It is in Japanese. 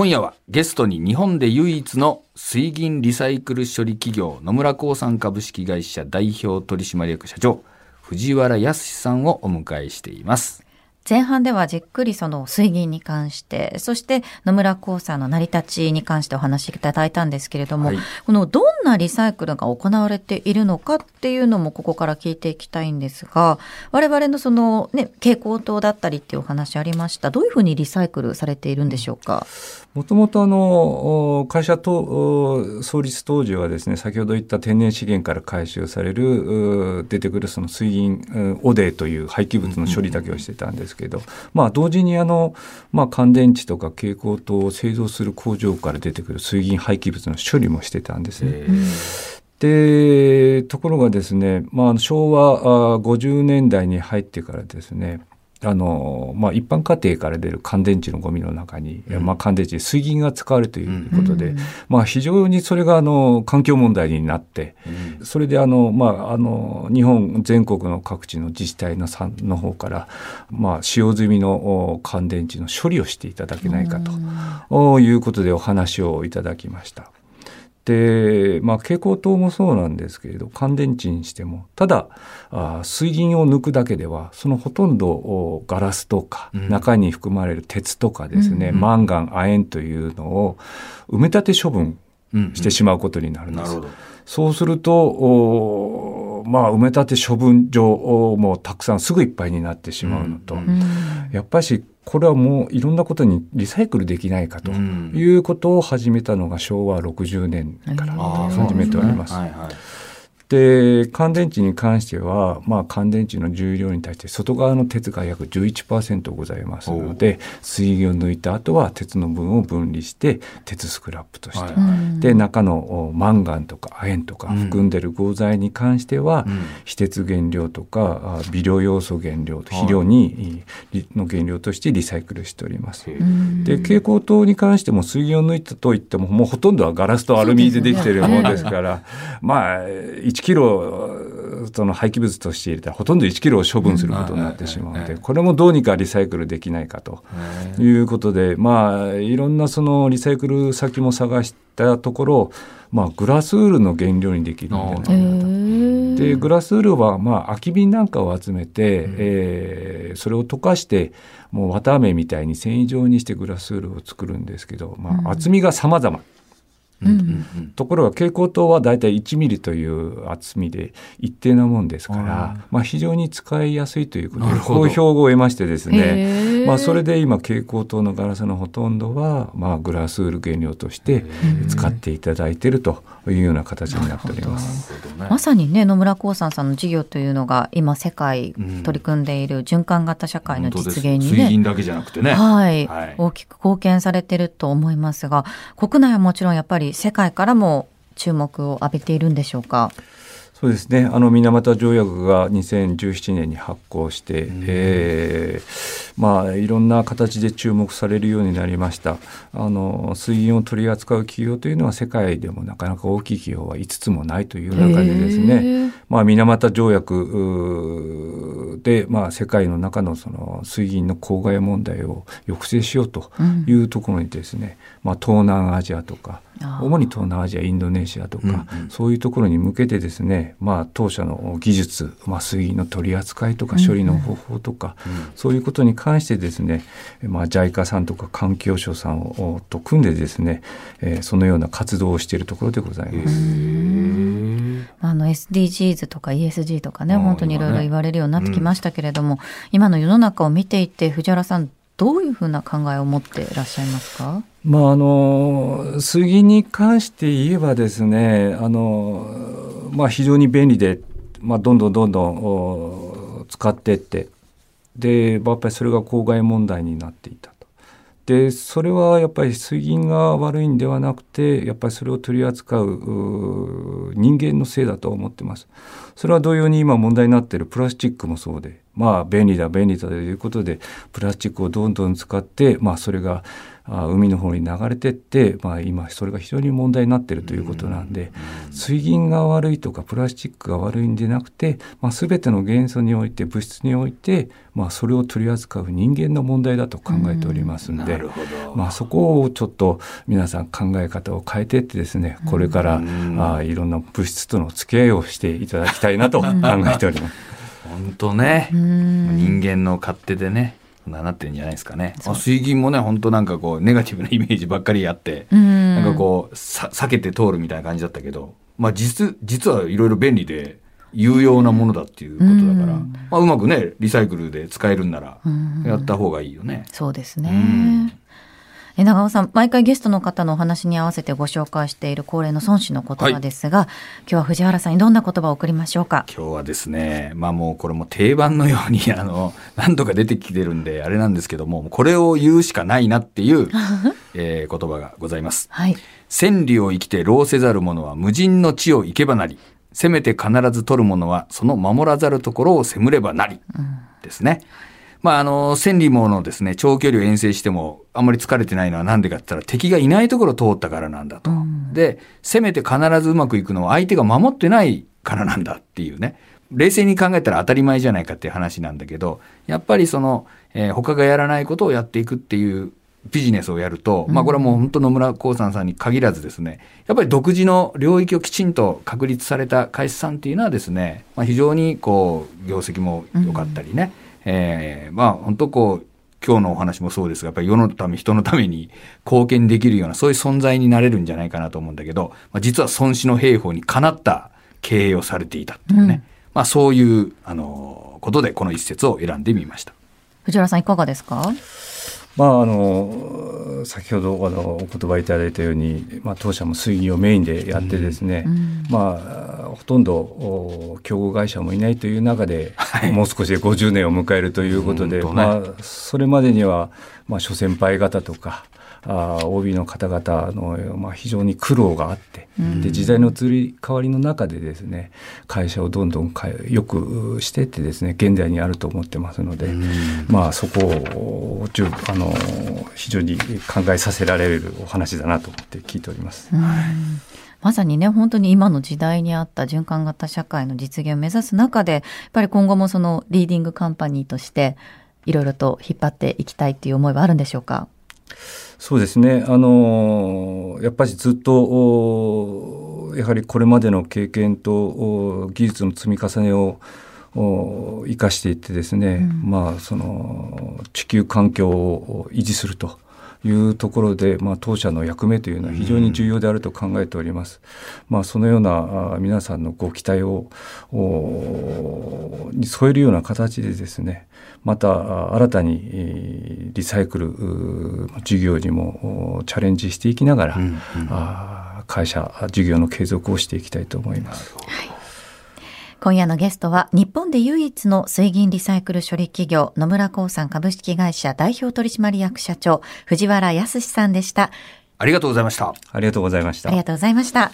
今夜はゲストに日本で唯一の水銀リサイクル処理企業野村興産株式会社代表取締役社長藤原康さんをお迎えしています。前半ではじっくりその水銀に関して、そして野村興産の成り立ちに関してお話しいただいたんですけれども、はい、このどんなリサイクルが行われているのかっていうのもここから聞いていきたいんですが、我々のそのね、蛍光灯だったりっていうお話ありました。どういうふうにリサイクルされているんでしょうか？もともとあの会社と創立当時はですね先ほど言った天然資源から回収される出てくるその水銀汚泥という廃棄物の処理だけをしてたんですけど、まあ、同時にあの、まあ、乾電池とか蛍光灯を製造する工場から出てくる水銀廃棄物の処理もしてたんですね。でところがですね、まあ、昭和50年代に入ってからですねあのまあ、一般家庭から出る乾電池のゴミの中に、うん、まあ、乾電池水銀が使われるということで、うん、まあ、非常にそれがあの環境問題になって、うん、それであの、まあ、あの日本全国の各地の自治体のさの方から、まあ、使用済みの乾電池の処理をしていただけないかということでお話をいただきました。で、まあ、蛍光灯もそうなんですけれど乾電池にしてもただあ水銀を抜くだけではそのほとんどガラスとか、うん、中に含まれる鉄とかですね、うんうん、マンガン亜鉛というのを埋め立て処分してしまうことになるんです。うんうん、そうするとまあ、埋め立て処分場もたくさんすぐいっぱいになってしまうのと、やっぱりこれはもういろんなことにリサイクルできないかということを始めたのが昭和60年から始めております。はいはいで乾電池に関しては、まあ、乾電池の重量に対して外側の鉄が約11%ございますので水銀を抜いた後は鉄の分を分離して鉄スクラップとして、はい、で中のマンガンとか亜鉛とか含んでる合材に関しては、うん、非鉄原料とか微量要素原料肥料に、の原料としてリサイクルしております。で蛍光灯に関しても水銀を抜いたといってももうほとんどはガラスとアルミでできているものですから、まあ1キロその廃棄物として入れたらほとんど1キロを処分することになってしまうので、これもどうにかリサイクルできないかということで、まあいろんなそのリサイクル先も探したところ、まあ、グラスウールの原料にできるんじゃないかと。でグラスウールはまあ空き瓶なんかを集めて、うん、えー、それを溶かしてもう綿あめみたいに繊維状にしてグラスウールを作るんですけど、まあ、厚みが様々。ところが蛍光灯はだいたい1ミリという厚みで一定なもんですから、まあ、非常に使いやすいということで好評を得ましてですね、まあ、それで今蛍光灯のガラスのほとんどは、まあ、グラスウール原料として使っていただいているというような形になっております。まさにね野村興産さんの事業というのが今世界取り組んでいる循環型社会の実現にね、水銀だけじゃなくてね、はい、はい、大きく貢献されていると思いますが国内はもちろんやっぱり世界からも注目を浴びているんでしょうか？そうですね。あの水俣条約が2017年に発効して、うん、えー、まあ、いろんな形で注目されるようになりました。あの水銀を取り扱う企業というのは世界でもなかなか大きい企業は5つもないという中でですね、まあ、水俣条約で、まあ、世界の中のその水銀の公害問題を抑制しようというところにですね、うん、まあ、東南アジアとか主に東南アジアインドネシアとか、うんうん、そういうところに向けてですね、まあ、当社の技術、まあ、水銀の取り扱いとか処理の方法とか、うん。うん、そういうことに関してですね、まあ、JICA さんとか環境省さんをと組んでですね、えー、そのような活動をしているところでございます。あの SDGs とか ESG とかね本当にいろいろ言われるようになってきまましたけれども、今の世の中を見ていて藤原さんどういうふうな考えを持っていらっしゃいますか？まああの杉に関して言えばですねあの、まあ、非常に便利で、まあ、どんどんどんどん使っていってでやっぱりそれが公害問題になっていた。でそれはやっぱり水銀が悪いんではなくてやっぱりそれを取り扱う人間のせいだと思ってます。それは同様に今問題になっているプラスチックもそうでまあ便利だ便利だということでプラスチックをどんどん使ってまあそれが海の方に流れてって、まあ、今それが非常に問題になっているということなんで、水銀が悪いとかプラスチックが悪いんでなくて、まあ、全ての元素において物質において、まあ、それを取り扱う人間の問題だと考えておりますんで、なるほど。まあ、そこをちょっと皆さん考え方を変えていってですねこれから、あいろんな物質との付き合いをしていただきたいなと考えております。本当ね。うん人間の勝手でね、ななってるんじゃないですかね。あ水銀もね、本当なんかこう、ネガティブなイメージばっかりあって、うんなんかこう、さ避けて通るみたいな感じだったけど、まあ実、実はいろいろ便利で、有用なものだっていうことだから、うんまあうまくね、リサイクルで使えるんなら、うんやった方がいいよね。そうですうんね。え長尾さん、毎回ゲストの方のお話に合わせてご紹介している恒例の孫子の言葉ですが、今日は藤原さんにどんな言葉を送りましょうか？今日はですね、まあもうこれも定番のように、あの、何度か出てきてるんで、あれなんですけども、これを言うしかないなっていう、えー言葉がございます。はい。千里を生きて労せざる者は無人の地を行けばなり。せめて必ず取る者はその守らざるところを責むればなり。ですね。まあ、あの、千里ものですね、長距離を遠征しても、あんまり疲れてないのはなんでかって言ったら、敵がいないところを通ったからなんだと。で、せめて必ずうまくいくのは相手が守ってないからなんだっていうね。冷静に考えたら当たり前じゃないかっていう話なんだけど、やっぱりその、えー他がやらないことをやっていくっていうビジネスをやると、まあこれはもう本当野村光山さんに限らずですね、やっぱり独自の領域をきちんと確立された会社さんっていうのはですね、まあ非常にこう、業績も良かったりね、えーまあ本当こう、今日のお話もそうですが、やっぱり世のため、人のために貢献できるような、そういう存在になれるんじゃないかなと思うんだけど、まあ、実は孫子の兵法にかなった経営をされていたっていうね、まあそういう、あの、ことでこの一節を選んでみました。藤原さんいかがですか？まああの先ほどあのお言葉いただいたように、まあ、当社も水銀をメインでやってですね、うん。まあほとんどお競合会社もいないという中で、はい。もう少しで50年を迎えるということで、ね。まあ、それまでには、まあ、諸先輩方とか OB の方々の、まあ、非常に苦労があって、で時代の移り変わりの中でですね会社をどんどんよくしてってですね現在にあると思ってますので、まあそこをあの非常に考えさせられるお話だなと思って聞いております。まさにね、本当に今の時代にあった循環型社会の実現を目指す中で、やっぱり今後もそのリーディングカンパニーとして、いろいろと引っ張っていきたいっていう思いはあるんでしょうか？そうですね。あのやっぱりずっとおやはりこれまでの経験とお技術の積み重ねをお生かしていってですね、まあその地球環境を維持すると。いうところで、まあ、当社の役目というのは非常に重要であると考えております。まあ、そのようなあ皆さんのご期待をおに添えるような形でですね、またあ新たにえーリサイクル事業にもおチャレンジしていきながら、うんうんあ会社事業の継続をしていきたいと思います。今夜のゲストは日本で唯一の水銀リサイクル処理企業野村興産株式会社代表取締役社長藤原康さんでした。ありがとうございました。ありがとうございましたあり。がとうございました。